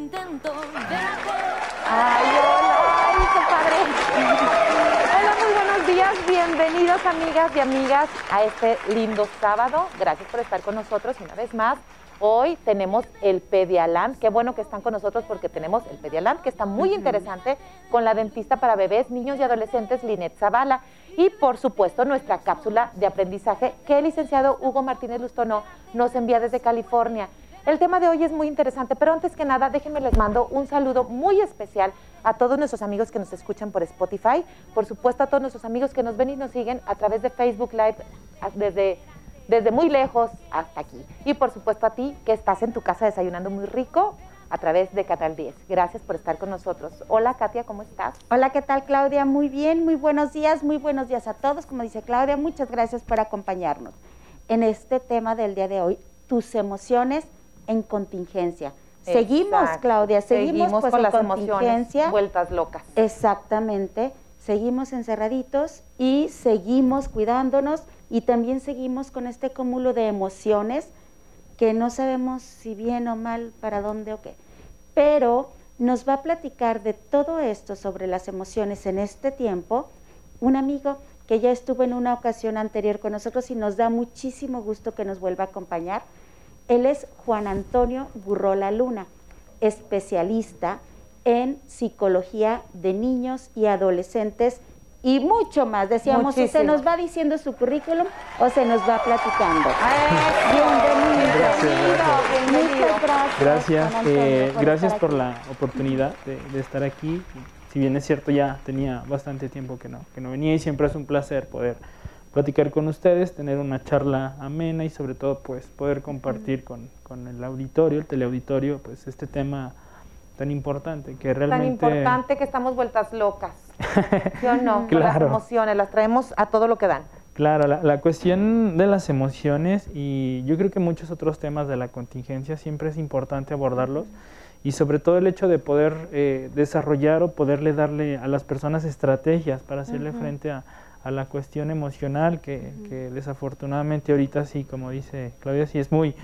intento de Ay, hola, ay, qué padre. Hola, muy buenos días, bienvenidos amigas y amigas a este lindo sábado. Gracias por estar con nosotros una vez más. Hoy tenemos el Pedialand. Qué bueno que están con nosotros porque tenemos el Pedialand, que está muy interesante con la dentista para bebés, niños y adolescentes, Linet Zavala. Y por supuesto, nuestra cápsula de aprendizaje que el licenciado Hugo Martínez Lustono nos envía desde California. El tema de hoy es muy interesante, pero antes que nada, déjenme les mando un saludo muy especial a todos nuestros amigos que nos escuchan por Spotify, por supuesto a todos nuestros amigos que nos ven y nos siguen a través de Facebook Live desde desde muy lejos hasta aquí. Y por supuesto a ti que estás en tu casa desayunando muy rico a través de Canal 10. Gracias por estar con nosotros. Hola Katia, ¿cómo estás? Hola, ¿qué tal Claudia? Muy bien, muy buenos días, muy buenos días a todos. Como dice Claudia, muchas gracias por acompañarnos en este tema del día de hoy, tus emociones en contingencia. Seguimos, Claudia, seguimos, pues, con en las contingencia. emociones vueltas locas. Exactamente, seguimos encerraditos y seguimos cuidándonos y también seguimos con este cúmulo de emociones que no sabemos si bien o mal, para dónde o qué. Pero nos va a platicar de todo esto sobre las emociones en este tiempo un amigo que ya estuvo en una ocasión anterior con nosotros y nos da muchísimo gusto que nos vuelva a acompañar. Él es Juan Antonio Burrola Luna, especialista en psicología de niños y adolescentes y mucho más. Decíamos, si se Muchísimo. nos va diciendo su currículum o se nos va platicando. Bienvenido, Gracias, bienvenido. Muchas gracias. Gracias, Antonio, eh, por gracias la oportunidad de, de estar aquí. Si bien es cierto, ya tenía bastante tiempo que no, que no venía y siempre es un placer poder platicar con ustedes, tener una charla amena y sobre todo pues poder compartir con, con el auditorio, el teleauditorio, pues este tema tan importante que Tan realmente... importante que estamos vueltas locas. ¿Sí o no? Con las Claro. emociones, las traemos a todo lo que dan. Claro, la, la cuestión de las emociones y yo creo que muchos otros temas de la contingencia siempre es importante abordarlos y sobre todo el hecho de poder eh, desarrollar o poderle darle a las personas estrategias para hacerle frente a, a la cuestión emocional que, que desafortunadamente ahorita sí, como dice Claudia, sí es muy,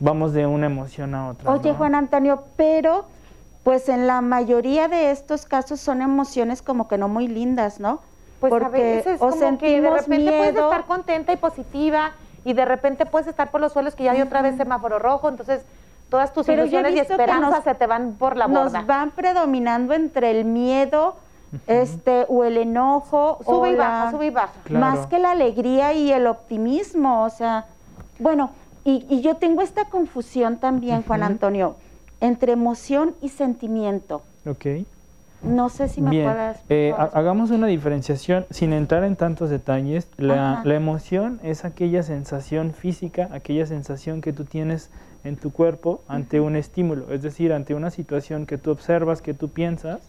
vamos de una emoción a otra. Oye, ¿no? Juan Antonio, pero pues en la mayoría de estos casos son emociones como que no muy lindas, ¿no? Pues a Porque veces o como que de sentimos repente puedes estar contenta y positiva y de repente puedes estar por los suelos que ya hay otra vez semáforo rojo, entonces todas tus Pero ilusiones y esperanzas nos- se te van por la nos borda. van predominando entre el miedo, este, o el enojo, Sube o y baja, la- sube y baja. Claro. más que la alegría y el optimismo, o sea, bueno, y, y yo tengo esta confusión también, Juan. Antonio, entre emoción y sentimiento. Ok. No sé si me Bien, puedas... eh, hagamos una diferenciación sin entrar en tantos detalles. La, la emoción es aquella sensación física, aquella sensación que tú tienes en tu cuerpo ante un estímulo, es decir, ante una situación que tú observas, que tú piensas,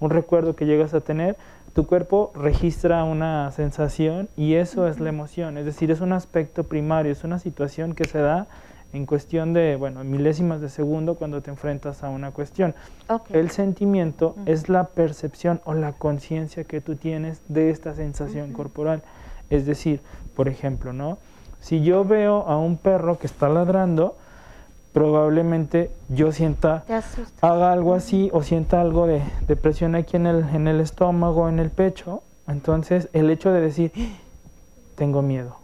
un recuerdo que llegas a tener, tu cuerpo registra una sensación y eso es la emoción, es decir, es un aspecto primario, es una situación que se da en cuestión de, bueno, milésimas de segundo cuando te enfrentas a una cuestión. El sentimiento es la percepción o la conciencia que tú tienes de esta sensación corporal. Es decir, por ejemplo, ¿no? Si yo veo a un perro que está ladrando, probablemente yo sienta, haga algo así o sienta algo de, de presión aquí en el, en el estómago, en el pecho. Entonces, el hecho de decir, "Ah, tengo miedo.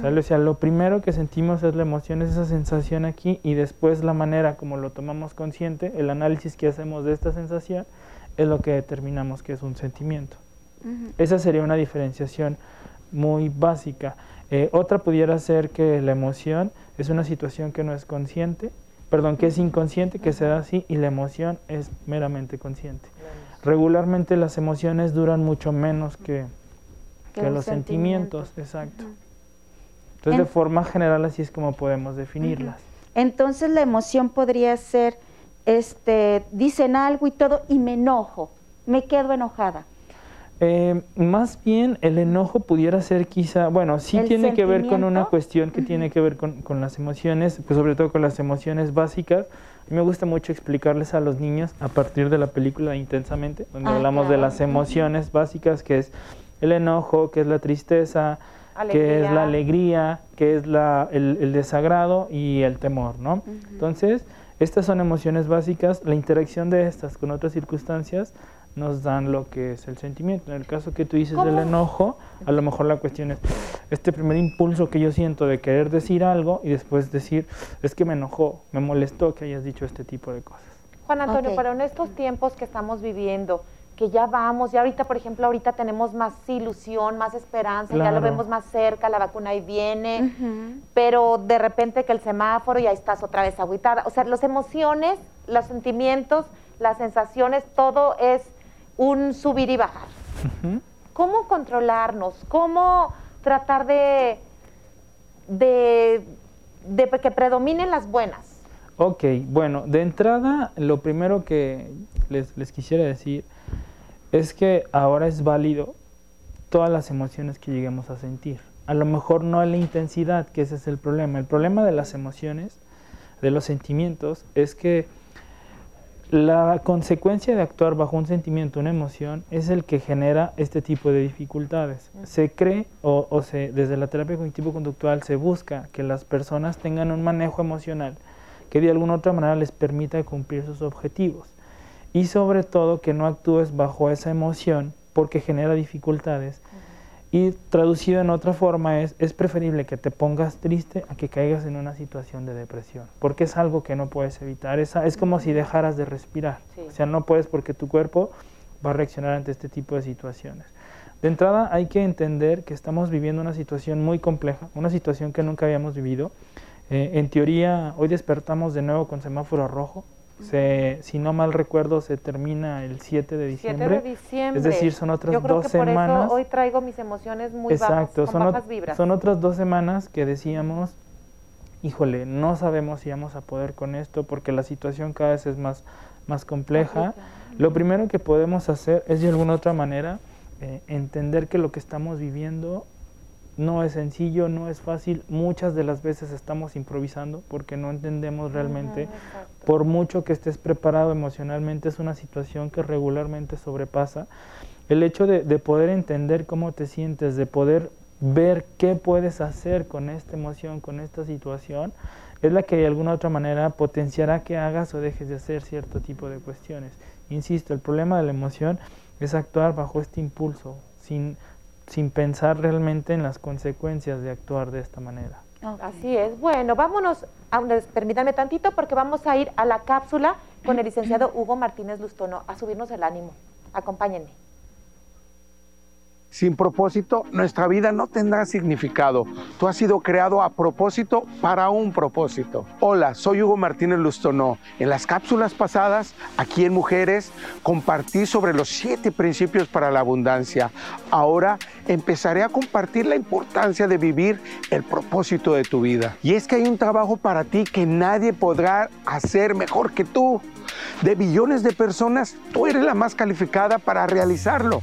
¿Sale? O sea, lo primero que sentimos es la emoción, es esa sensación aquí y después la manera como lo tomamos consciente, el análisis que hacemos de esta sensación es lo que determinamos que es un sentimiento. Esa sería una diferenciación muy básica. Eh, otra pudiera ser que la emoción es una situación que no es consciente, perdón, que es inconsciente, que se da así, y la emoción es meramente consciente. Regularmente las emociones duran mucho menos que, Que los sentimiento. sentimientos, exacto. Entonces, de forma general, así es como podemos definirlas. Entonces la emoción podría ser, este, dicen algo y todo y me enojo, me quedo enojada. Eh, más bien el enojo pudiera ser quizá, bueno, sí ¿El tiene que ver con una cuestión que tiene que ver con, con las emociones, pues sobre todo con las emociones básicas. A mí me gusta mucho explicarles a los niños a partir de la película Intensamente, donde Ah, hablamos de claro. las emociones básicas, que es el enojo, que es la tristeza, que es la alegría, que es la, el, el desagrado y el temor, ¿no? Entonces, Estas son emociones básicas, la interacción de estas con otras circunstancias nos dan lo que es el sentimiento. En el caso que tú dices del enojo, a lo mejor la cuestión es este primer impulso que yo siento de querer decir algo y después decir, es que me enojó, me molestó que hayas dicho este tipo de cosas. Juan Antonio, pero en estos tiempos que estamos viviendo, que ya vamos, ya ahorita, por ejemplo, ahorita tenemos más ilusión, más esperanza, ya lo vemos más cerca, la vacuna ahí viene, pero de repente que el semáforo y ahí estás otra vez agüitada. O sea, las emociones, los sentimientos, las sensaciones, todo es un subir y bajar. ¿Cómo controlarnos? ¿Cómo tratar de, de, de que predominen las buenas? Ok, bueno, de entrada, lo primero que les, les quisiera decir es que ahora es válido todas las emociones que lleguemos a sentir. A lo mejor no a la intensidad, que ese es el problema. El problema de las emociones, de los sentimientos, es que la consecuencia de actuar bajo un sentimiento, una emoción, es el que genera este tipo de dificultades. Se cree o, se, desde la terapia cognitivo-conductual se busca que las personas tengan un manejo emocional que de alguna otra manera les permita cumplir sus objetivos. Y sobre todo que no actúes bajo esa emoción porque genera dificultades y traducido en otra forma es, es preferible que te pongas triste a que caigas en una situación de depresión, porque es algo que no puedes evitar, es, es como si dejaras de respirar, o sea, no puedes porque tu cuerpo va a reaccionar ante este tipo de situaciones. De entrada hay que entender que estamos viviendo una situación muy compleja, una situación que nunca habíamos vivido. Eh, en teoría, hoy despertamos de nuevo con semáforo rojo, se, si no mal recuerdo, se termina el 7 de diciembre. 7 de diciembre. Es decir, son otras Yo creo dos que por semanas. Eso hoy traigo mis emociones muy Exacto, bajas, con son, bajas vibras. son otras dos semanas que decíamos, híjole, no sabemos si vamos a poder con esto porque la situación cada vez es más, más compleja. Lo primero que podemos hacer es de alguna otra manera eh, entender que lo que estamos viviendo no es sencillo, no es fácil. Muchas de las veces estamos improvisando porque no entendemos realmente. Por mucho que estés preparado emocionalmente, es una situación que regularmente sobrepasa. El hecho de, de, poder entender cómo te sientes, de poder ver qué puedes hacer con esta emoción, con esta situación, es la que de alguna otra manera potenciará que hagas o dejes de hacer cierto tipo de cuestiones. Insisto, el problema de la emoción es actuar bajo este impulso, sin sin pensar realmente en las consecuencias de actuar de esta manera. Así es. Bueno, vámonos, a, permítanme tantito porque vamos a ir a la cápsula con el licenciado Hugo Martínez Lustono a subirnos el ánimo. Acompáñenme. Sin propósito, nuestra vida no tendrá significado. Tú has sido creado a propósito para un propósito. Hola, soy Hugo Martínez Lustonó. En las cápsulas pasadas, aquí en Mujeres, compartí sobre los siete principios para la abundancia. Ahora empezaré a compartir la importancia de vivir el propósito de tu vida. Y es que hay un trabajo para ti que nadie podrá hacer mejor que tú. De billones de personas, tú eres la más calificada para realizarlo.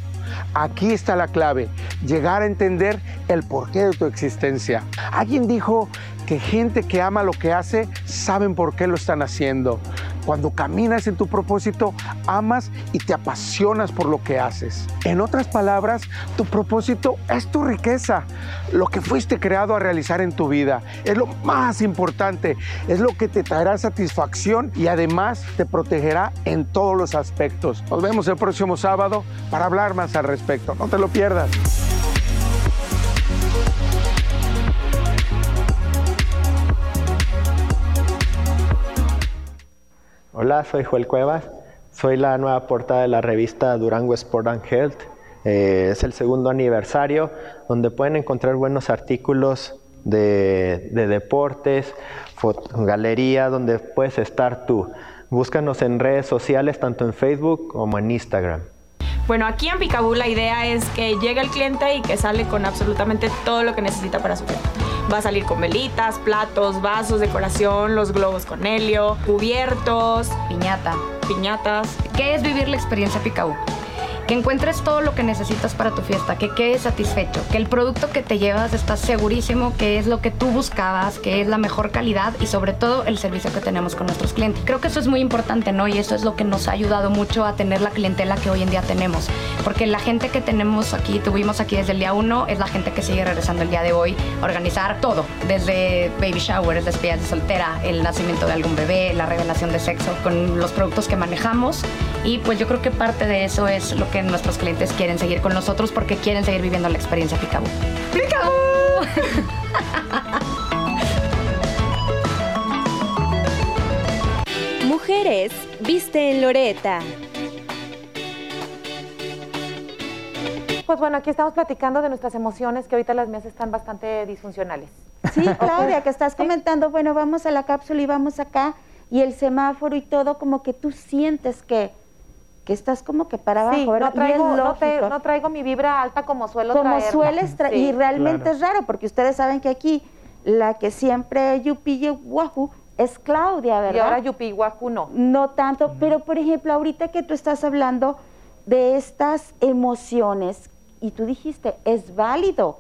Aquí está la clave, llegar a entender el porqué de tu existencia. Alguien dijo que gente que ama lo que hace saben por qué lo están haciendo. Cuando caminas en tu propósito, amas y te apasionas por lo que haces. En otras palabras, tu propósito es tu riqueza, lo que fuiste creado a realizar en tu vida. Es lo más importante, es lo que te traerá satisfacción y además te protegerá en todos los aspectos. Nos vemos el próximo sábado para hablar más al respecto. No te lo pierdas. Hola, soy Joel Cuevas. Soy la nueva portada de la revista Durango Sport and Health. Eh, es el segundo aniversario donde pueden encontrar buenos artículos de, deportes, galería, donde puedes estar tú. Búscanos en redes sociales, tanto en Facebook como en Instagram. Bueno, aquí en Picaboo la idea es que llegue el cliente y que sale con absolutamente todo lo que necesita para su fiesta. Va a salir con velitas, platos, vasos, decoración, los globos con helio, cubiertos, piñata, piñatas. ¿Qué es vivir la experiencia Picaboo? Que encuentres todo lo que necesitas para tu fiesta, que quedes satisfecho, que el producto que te llevas estás segurísimo que es lo que tú buscabas, que es la mejor calidad y sobre todo el servicio que tenemos con nuestros clientes. Creo que eso es muy importante, ¿no? Y eso es lo que nos ha ayudado mucho a tener la clientela que hoy en día tenemos, porque la gente que tenemos aquí, tuvimos aquí desde el día uno, es la gente que sigue regresando el día de hoy, a organizar todo, desde baby showers, despedidas de soltera, el nacimiento de algún bebé, la revelación de sexo, con los productos que manejamos y pues yo creo que parte de eso es lo que nuestros clientes quieren seguir con nosotros porque quieren seguir viviendo la experiencia Picaboo. ¡Picaboo! Mujeres viste en Loreta. Pues bueno, aquí estamos platicando de nuestras emociones que ahorita las mías están bastante disfuncionales. Sí, Claudia, que estás comentando, bueno, vamos a la cápsula y vamos acá, y el semáforo y todo, como que tú sientes que, que estás como que para abajo, Sí, ¿verdad? no traigo, y no, te- lógico. no traigo mi vibra alta como suelo como traerla. sueles traer, Sí. y realmente Claro. es raro, porque ustedes saben que aquí la que siempre yupi wahoo es Claudia, ¿verdad? Y ahora Yupi Waku no. No tanto, pero por ejemplo, ahorita que tú estás hablando de estas emociones, y tú dijiste, es válido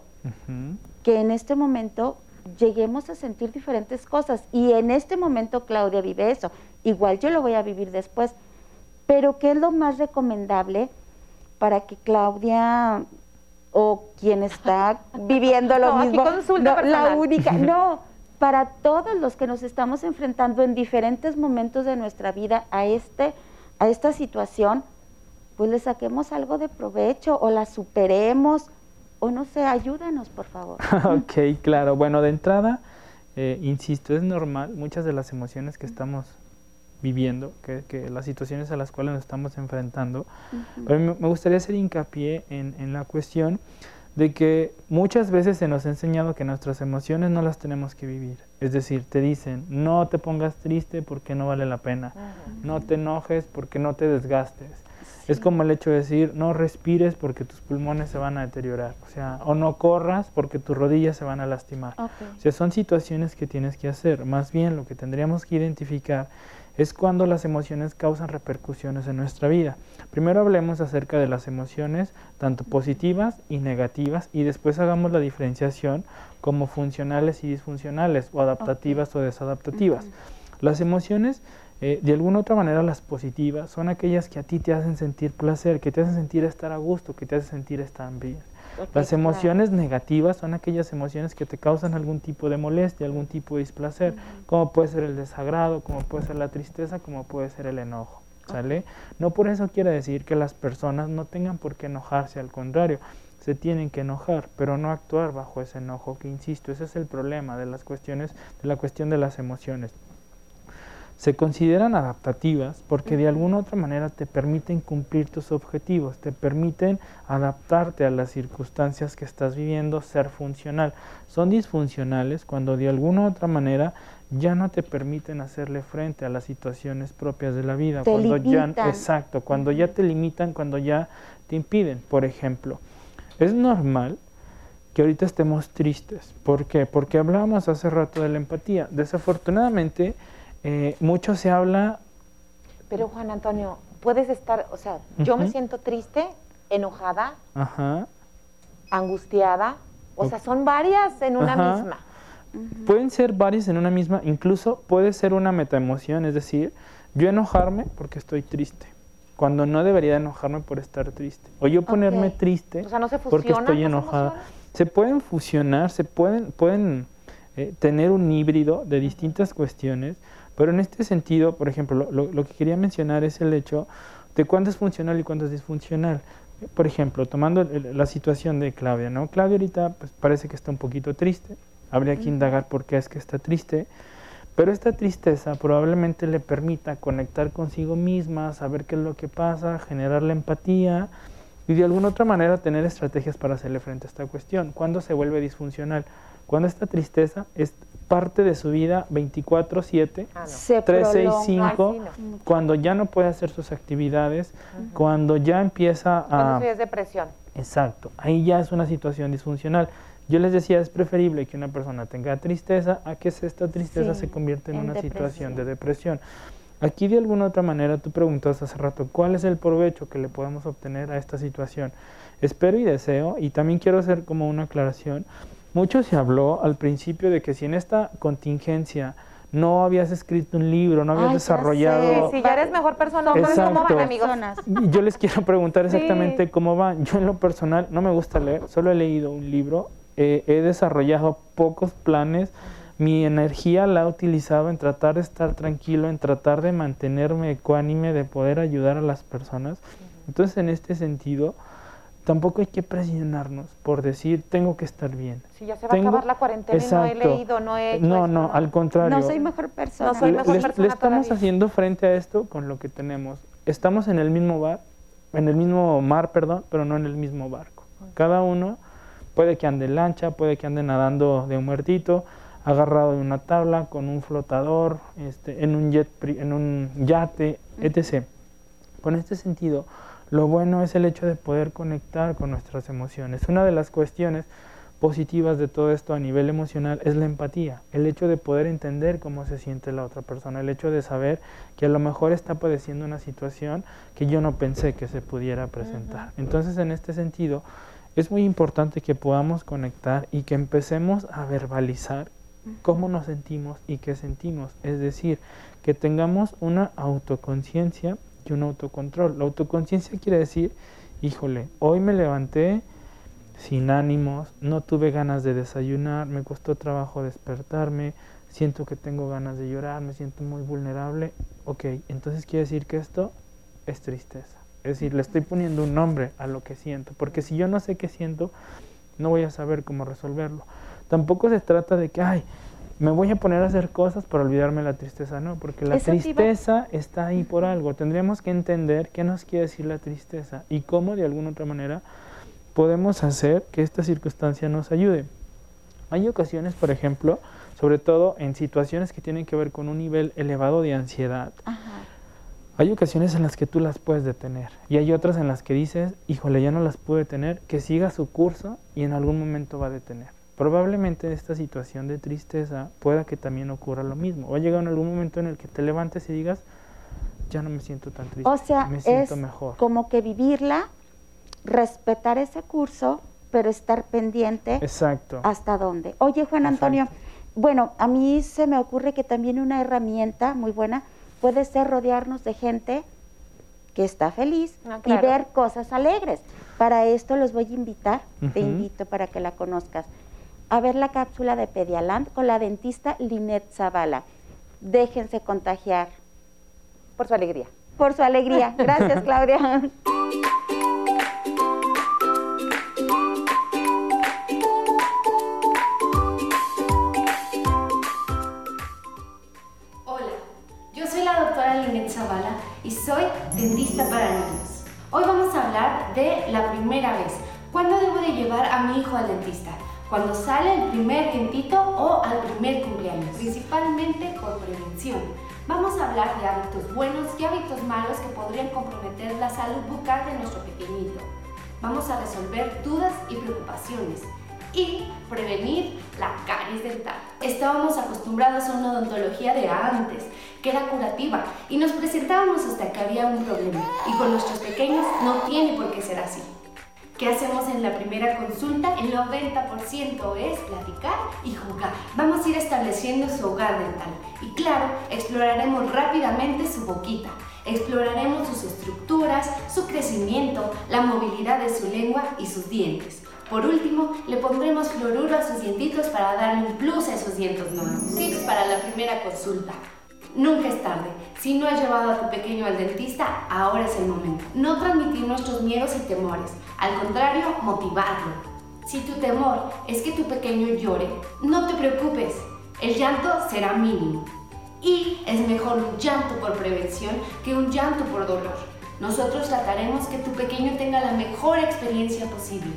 que en este momento lleguemos a sentir diferentes cosas. Y en este momento Claudia vive eso. Igual yo lo voy a vivir después. Pero ¿qué es lo más recomendable para que Claudia o quien está viviendo lo No, aquí mismo, consulta no, la personal. única, no, para todos los que nos estamos enfrentando en diferentes momentos de nuestra vida a este a esta situación, pues le saquemos algo de provecho o la superemos o no sé, ayúdanos, por favor. ok, claro. Bueno, de entrada, eh, insisto, es normal muchas de las emociones que estamos viviendo, que, que las situaciones a las cuales nos estamos enfrentando. Pero me, gustaría hacer hincapié en, en la cuestión de que muchas veces se nos ha enseñado que nuestras emociones no las tenemos que vivir. Es decir, te dicen, no te pongas triste porque no vale la pena, no te enojes porque no te desgastes. Es como el hecho de decir, no respires porque tus pulmones se van a deteriorar, o sea, o no corras porque tus rodillas se van a lastimar. Ok. O sea, son situaciones que tienes que hacer. Más bien lo que tendríamos que identificar es cuando las emociones causan repercusiones en nuestra vida. Primero hablemos acerca de las emociones, tanto positivas y negativas, y después hagamos la diferenciación como funcionales y disfuncionales, o adaptativas o desadaptativas. Las emociones, eh, de alguna otra manera, las positivas, son aquellas que a ti te hacen sentir placer, que te hacen sentir estar a gusto, que te hacen sentir estar bien. Las emociones negativas son aquellas emociones que te causan algún tipo de molestia, algún tipo de displacer, como puede ser el desagrado, como puede ser la tristeza, como puede ser el enojo. ¿Sale? No por eso quiere decir que las personas no tengan por qué enojarse, al contrario, se tienen que enojar, pero no actuar bajo ese enojo, que insisto, ese es el problema de las cuestiones, de la cuestión de las emociones se consideran adaptativas porque de alguna u otra manera te permiten cumplir tus objetivos, te permiten adaptarte a las circunstancias que estás viviendo, ser funcional. Son disfuncionales cuando de alguna u otra manera ya no te permiten hacerle frente a las situaciones propias de la vida, Te cuando ya exacto, cuando ya te limitan, cuando ya te impiden. Por ejemplo, es normal que ahorita estemos tristes. ¿Por qué? Porque hablábamos hace rato de la empatía. Desafortunadamente, eh, mucho se habla, Pero Juan Antonio, puedes estar, o sea, yo me siento triste, enojada, ajá, angustiada, o sea, son varias en una Ajá. misma. pueden ser varias en una misma, incluso puede ser una metaemoción, es decir, yo enojarme porque estoy triste, cuando no debería de enojarme por estar triste, o yo ponerme triste O sea, no se porque estoy enojada. emociones. Se pueden fusionar, se pueden, pueden eh, tener un híbrido de distintas cuestiones, pero en este sentido, por ejemplo, lo, lo- lo que quería mencionar es el hecho de cuándo es funcional y cuándo es disfuncional. Por ejemplo, tomando la situación de Claudia, ¿no? Claudia ahorita pues, parece que está un poquito triste, habría que indagar por qué es que está triste, pero esta tristeza probablemente le permita conectar consigo misma, saber qué es lo que pasa, generar la empatía y de alguna otra manera tener estrategias para hacerle frente a esta cuestión. ¿Cuándo se vuelve disfuncional? Cuando esta tristeza es parte de su vida 24/7, Ah, no. Se 365, Ay, sí, cuando ya no puede hacer sus actividades, cuando ya empieza Cuando a... ya es depresión. Exacto, ahí ya es una situación disfuncional. Yo les decía, es preferible que una persona tenga tristeza a que esta tristeza Sí, se convierta en, en una situación de depresión. Aquí de alguna otra manera tú preguntaste hace rato, ¿cuál es el provecho que le podemos obtener a esta situación? Espero y deseo, y también quiero hacer como una aclaración, mucho se habló al principio de que si en esta contingencia no habías escrito un libro, no habías Ay, desarrollado... sé. Si ya eres mejor persona, ¿cómo Exacto. van, amigos? Yo les quiero preguntar Sí. exactamente cómo van. Yo en lo personal no me gusta leer, solo he leído un libro, eh, he desarrollado pocos planes, mi energía la he utilizado en tratar de estar tranquilo, en tratar de mantenerme ecuánime, de poder ayudar a las personas. Entonces en este sentido, tampoco hay que presionarnos por decir tengo que estar bien. Si ya se va Tengo- a acabar la cuarentena y no he Exacto. leído, no he hecho No, esto, no, al contrario. No soy mejor persona. No soy Le- mejor les- persona le estamos todavía. haciendo frente a esto con lo que tenemos. Estamos en el mismo bar, en el mismo mar, perdón, pero no en el mismo barco. Cada uno puede que ande en lancha, puede que ande nadando de un muertito, agarrado de una tabla, con un flotador, este, en un jet, en un yate, etc. Con este sentido, lo bueno es el hecho de poder conectar con nuestras emociones. Una de las cuestiones positivas de todo esto a nivel emocional es la empatía, el hecho de poder entender cómo se siente la otra persona, el hecho de saber que a lo mejor está padeciendo una situación que yo no pensé que se pudiera presentar. Entonces, en este sentido, es muy importante que podamos conectar y que empecemos a verbalizar cómo nos sentimos y qué sentimos. Es decir, que tengamos una autoconciencia un autocontrol. La autoconciencia quiere decir, híjole, hoy me levanté sin ánimos, no tuve ganas de desayunar, me costó trabajo despertarme, siento que tengo ganas de llorar, me siento muy vulnerable. Ok, entonces quiere decir que esto es tristeza. Es decir, le estoy poniendo un nombre a lo que siento, porque si yo no sé qué siento, no voy a saber cómo resolverlo. Tampoco se trata de que, ay, me voy a poner a hacer cosas para olvidarme la tristeza, no, porque la Eso te iba- tristeza está ahí por algo. Tendríamos que entender qué nos quiere decir la tristeza y cómo de alguna otra manera podemos hacer que esta circunstancia nos ayude. Hay ocasiones, por ejemplo, sobre todo en situaciones que tienen que ver con un nivel elevado de ansiedad, Ajá. hay ocasiones en las que tú las puedes detener y hay otras en las que dices, híjole, ya no las pude detener, que siga su curso y en algún momento va a detener. Probablemente esta situación de tristeza pueda que también ocurra lo mismo. Va a llegar en algún momento en el que te levantes y digas, ya no me siento tan triste, O sea, me es siento mejor. como que vivirla, respetar ese curso, pero estar pendiente Exacto. hasta dónde. Oye, Juan Antonio, bueno, a mí se me ocurre que también una herramienta muy buena puede ser rodearnos de gente que está feliz Ah, y ver cosas alegres. Para esto los voy a invitar, te invito para que la conozcas, a ver la cápsula de Pedialand con la dentista Linet Zavala. Déjense contagiar Por su alegría. por su alegría. Gracias, Claudia. Hola, yo soy la doctora Linet Zavala y soy dentista para niños. Hoy vamos a hablar de la primera vez. ¿Cuándo debo de llevar a mi hijo al dentista? Cuando sale el primer dientito o al primer cumpleaños, principalmente por prevención. Vamos a hablar de hábitos buenos y hábitos malos que podrían comprometer la salud bucal de nuestro pequeñito. Vamos a resolver dudas y preocupaciones y prevenir la caries dental. Estábamos acostumbrados a una odontología de antes, que era curativa, y nos presentábamos hasta que había un problema. Y con nuestros pequeños no tiene por qué ser así. ¿Qué hacemos en la primera consulta? El 90% es platicar y jugar. Vamos a ir estableciendo su hogar dental. Y claro, exploraremos rápidamente su boquita. Exploraremos sus estructuras, su crecimiento, la movilidad de su lengua y sus dientes. Por último, le pondremos fluoruro a sus dientitos para darle un plus a esos dientes nuevos. Tips para la primera consulta. Nunca es tarde. Si no has llevado a tu pequeño al dentista, ahora es el momento. No transmitir nuestros miedos y temores. Al contrario, motivarlo. Si tu temor es que tu pequeño llore, no te preocupes. El llanto será mínimo. Y es mejor un llanto por prevención que un llanto por dolor. Nosotros trataremos que tu pequeño tenga la mejor experiencia posible.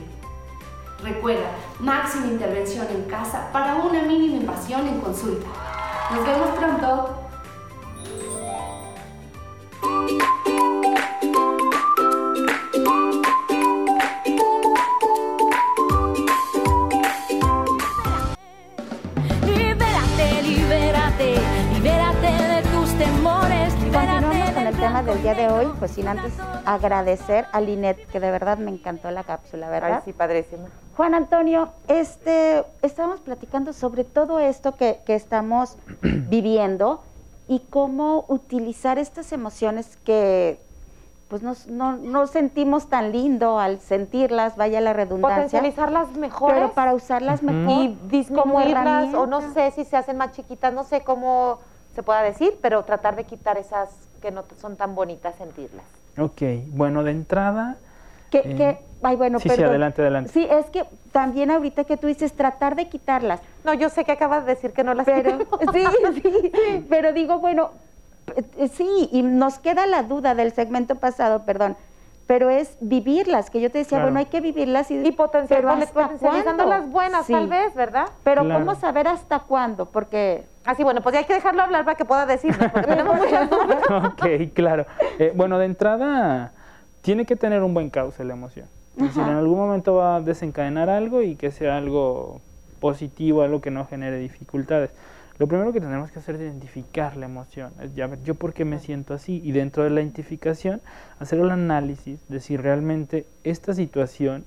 Recuerda, máxima intervención en casa para una mínima invasión en consulta. Nos vemos pronto. Día de hoy, pues sin antes agradecer a Linet, que de verdad me encantó la cápsula, ¿verdad? Ay, sí, padrísimo. Juan Antonio, este, estábamos platicando sobre todo esto que, que estamos viviendo y cómo utilizar estas emociones que pues no, no, no sentimos tan lindo al sentirlas, vaya la redundancia. Potencializarlas mejor. Pero para usarlas mejor. y disminuirlas, o no sé si se hacen más chiquitas, no sé cómo se pueda decir, pero tratar de quitar esas que no son tan bonitas sentirlas. Ok, bueno, de entrada, Que, Eh, que, ay, bueno, sí, sí, adelante, adelante. Sí, es que también ahorita que tú dices tratar de quitarlas, No, yo sé que acabas de decir que no las pero sí, sí, pero digo, bueno, eh, sí, y nos queda la duda del segmento pasado, perdón, pero es vivirlas, que yo te decía, Claro. bueno, hay que vivirlas y, Y ¿hasta potencializando las buenas, Sí. tal vez, ¿verdad? Pero Claro. ¿cómo saber hasta cuándo? Porque Así, bueno, pues ya hay que dejarlo hablar para que pueda decirnos, porque tenemos muchas dudas. ok, claro. Eh, bueno, de entrada, tiene que tener un buen cauce la emoción. Es decir, en algún momento va a desencadenar algo y que sea algo positivo, algo que no genere dificultades. Lo primero que tenemos que hacer es identificar la emoción. Es ya ver, yo por qué me siento así. Y dentro de la identificación, hacer el análisis de si realmente esta situación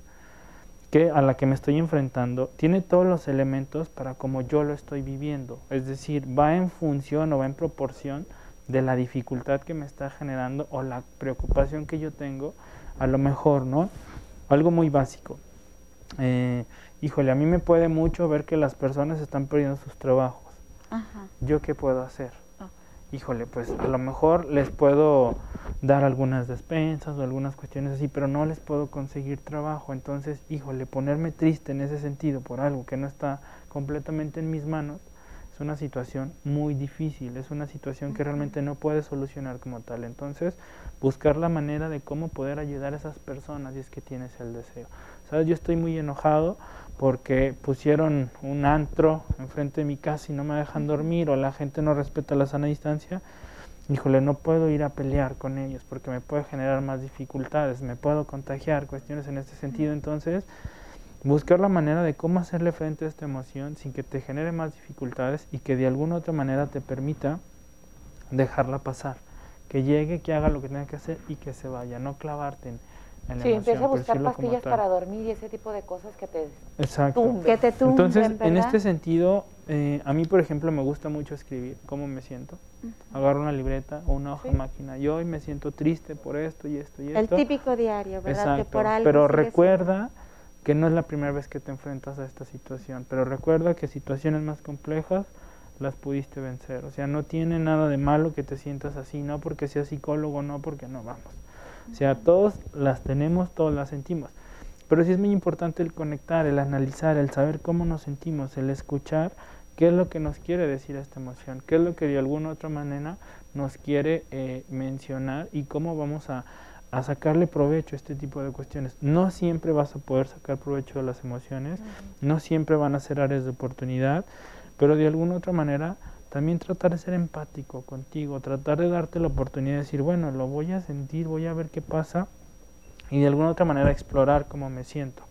que a la que me estoy enfrentando tiene todos los elementos para como yo lo estoy viviendo. Es decir, va en función o va en proporción de la dificultad que me está generando o la preocupación que yo tengo, a lo mejor, ¿no? Algo muy básico. Eh, híjole, a mí me puede mucho ver que las personas están perdiendo sus trabajos. Ajá. ¿Yo qué puedo hacer? Híjole, pues a lo mejor les puedo dar algunas despensas o algunas cuestiones así, pero no les puedo conseguir trabajo. Entonces, híjole, ponerme triste en ese sentido por algo que no está completamente en mis manos es una situación muy difícil, es una situación que realmente no puedes solucionar como tal. Entonces, buscar la manera de cómo poder ayudar a esas personas si es que tienes el deseo. ¿Sabes? Yo estoy muy enojado porque pusieron un antro enfrente de mi casa y no me dejan dormir o la gente no respeta la sana distancia. Híjole, no puedo ir a pelear con ellos porque me puede generar más dificultades, me puedo contagiar, cuestiones en este sentido. Entonces, buscar la manera de cómo hacerle frente a esta emoción sin que te genere más dificultades y que de alguna otra manera te permita dejarla pasar. Que llegue, que haga lo que tenga que hacer y que se vaya, no clavarte en, en la Sí, emoción. empieza a buscar pastillas para dormir y ese tipo de cosas que te Exacto. tumben. Que te tumben, Entonces, en este sentido, eh, a mí, por ejemplo, me gusta mucho escribir cómo me siento. Agarro una libreta o una hoja Sí. máquina. Yo hoy me siento triste por esto y esto y el esto. típico diario, ¿verdad? Exacto. Que por algo pero siendo. Que no es la primera vez que te enfrentas a esta situación. Pero recuerda que situaciones más complejas las pudiste vencer. O sea, no tiene nada de malo que te sientas así, no porque seas psicólogo, no porque no vamos. O sea, todos las tenemos, todos las sentimos. Pero sí es muy importante el conectar, el analizar, el saber cómo nos sentimos, el escuchar qué es lo que nos quiere decir esta emoción, qué es lo que de alguna otra manera nos quiere eh, mencionar y cómo vamos a, a sacarle provecho a este tipo de cuestiones. No siempre vas a poder sacar provecho de las emociones, no siempre van a ser áreas de oportunidad, pero de alguna otra manera también tratar de ser empático contigo, tratar de darte la oportunidad de decir, bueno, lo voy a sentir, voy a ver qué pasa y de alguna otra manera explorar cómo me siento.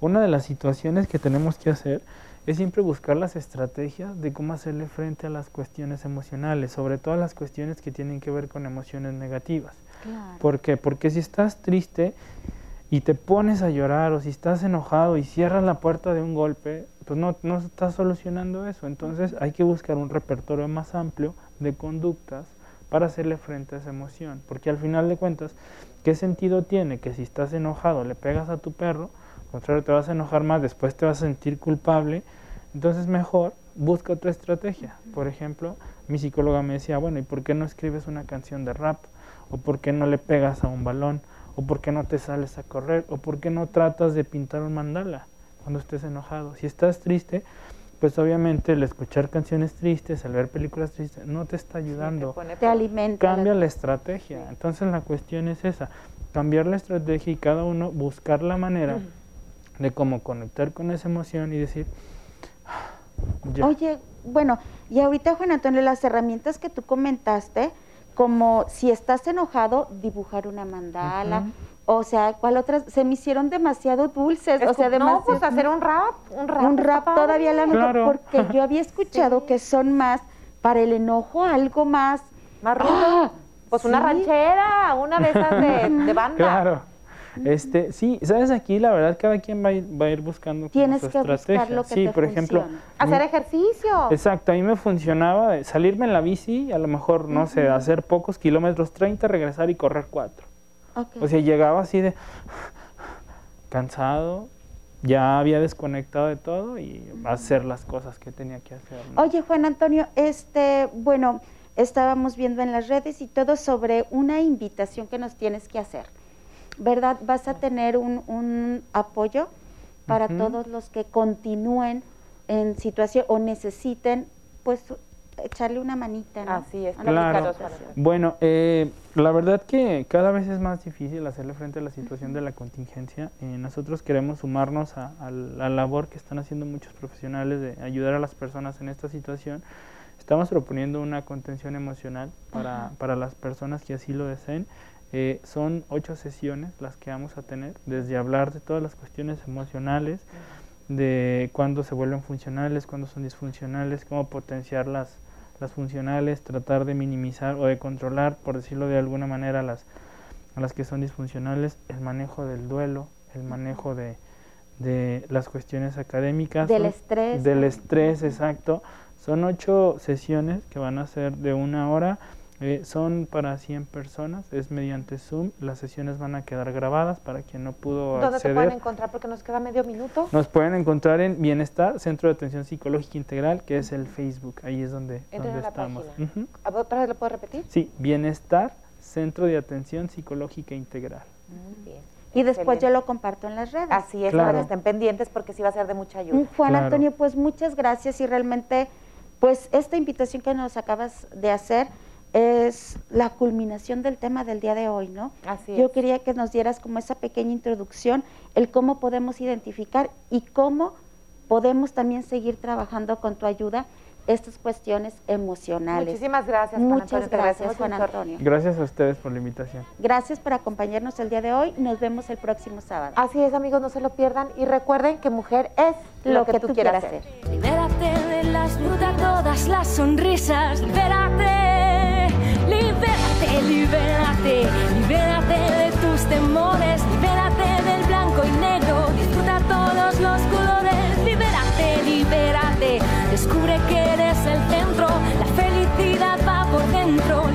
Una de las situaciones que tenemos que hacer es siempre buscar las estrategias de cómo hacerle frente a las cuestiones emocionales, sobre todo a las cuestiones que tienen que ver con emociones negativas. ¿Por qué? Porque si estás triste y te pones a llorar o si estás enojado y cierras la puerta de un golpe, pues no, no estás solucionando eso. Entonces hay que buscar un repertorio más amplio de conductas para hacerle frente a esa emoción. Porque al final de cuentas, ¿qué sentido tiene que si estás enojado le pegas a tu perro? Al contrario, te vas a enojar más, después te vas a sentir culpable. Entonces mejor busca otra estrategia. Por ejemplo, mi psicóloga me decía, bueno, ¿y por qué no escribes una canción de rap? ¿O por qué no le pegas a un balón? ¿O por qué no te sales a correr? ¿O por qué no tratas de pintar un mandala cuando estés enojado? Si estás triste, pues obviamente el escuchar canciones tristes, el ver películas tristes, no te está ayudando. Te alimenta. Cambia la estrategia. Entonces la cuestión es esa, cambiar la estrategia y cada uno buscar la manera de cómo conectar con esa emoción y decir, "Ah, ya. Oye, bueno, y ahorita Juan Antonio, las herramientas que tú comentaste, como si estás enojado, dibujar una mandala, o sea, ¿cuál otra? Se me hicieron demasiado dulces, o sea, no, demasiado... pues hacer un rap, un rap. un rap todavía la mejor, Claro. porque yo había escuchado Sí. que son más para el enojo, algo más... Más rudo. ¡Ah! Pues una ranchera, una de esas de, de banda. Claro. Este, sí, sabes, aquí la verdad cada quien va a ir, va a ir buscando Tienes su que buscar estrategia. lo que sí, te por ejemplo. Hacer ejercicio. Exacto, a mí me funcionaba salirme en la bici, a lo mejor, no sé, hacer pocos kilómetros, 30, regresar y correr 4. Ok. O sea, llegaba así de cansado, ya había desconectado de todo y hacer las cosas que tenía que hacer. ¿no? Oye, Juan Antonio, este, bueno, estábamos viendo en las redes y todo sobre una invitación que nos tienes que hacer. ¿Verdad? Vas a tener un, un apoyo para todos los que continúen en situación o necesiten, pues, echarle una manita, ¿no? Así es, Claro. Bueno, eh, la verdad que cada vez es más difícil hacerle frente a la situación de la contingencia. Eh, nosotros queremos sumarnos a, a la labor que están haciendo muchos profesionales de ayudar a las personas en esta situación. Estamos proponiendo una contención emocional para, para las personas que así lo deseen. Eh, son ocho sesiones las que vamos a tener, desde hablar de todas las cuestiones emocionales, de cuándo se vuelven funcionales, cuándo son disfuncionales, cómo potenciar las, las funcionales, tratar de minimizar o de controlar, por decirlo de alguna manera, las, a las que son disfuncionales, el manejo del duelo, el manejo de, de las cuestiones académicas. Del son- estrés, Del estrés, exacto. Son ocho sesiones que van a ser de una hora. Eh, son para 100 personas, es mediante Zoom. Las sesiones van a quedar grabadas para quien no pudo ¿Dónde acceder. pueden encontrar? Porque nos queda medio minuto. Nos pueden encontrar en Bienestar, Centro de Atención Psicológica Integral, que es el Facebook. Ahí es donde, donde a la estamos. página. Ujú. A ver, ¿Otra vez lo puedo repetir? Sí, Bienestar, Centro de Atención Psicológica Integral. Muy bien. Y después yo lo comparto en las redes. Así es, Claro. para que estén pendientes porque sí va a ser de mucha ayuda. Mm, Juan Claro. Antonio, pues muchas gracias y realmente, pues esta invitación que nos acabas de hacer es la culminación del tema del día de hoy, ¿no? Así Yo es. quería que nos dieras como esa pequeña introducción, el cómo podemos identificar y cómo podemos también seguir trabajando con tu ayuda estas cuestiones emocionales. Muchísimas gracias, Juan Muchas Antonio, gracias, Juan. Antonio. Gracias a ustedes por la invitación. Gracias por acompañarnos el día de hoy. Nos vemos el próximo sábado. Así es, amigos, no se lo pierdan. Y recuerden que mujer es lo, que, tú quieras ser. Libérate de las dudas, todas las sonrisas. Libérate, libérate, libérate, libérate de tus temores, libérate del blanco y negro, disfruta todos los colores, libérate, libérate, descubre que eres el centro, la felicidad va por dentro.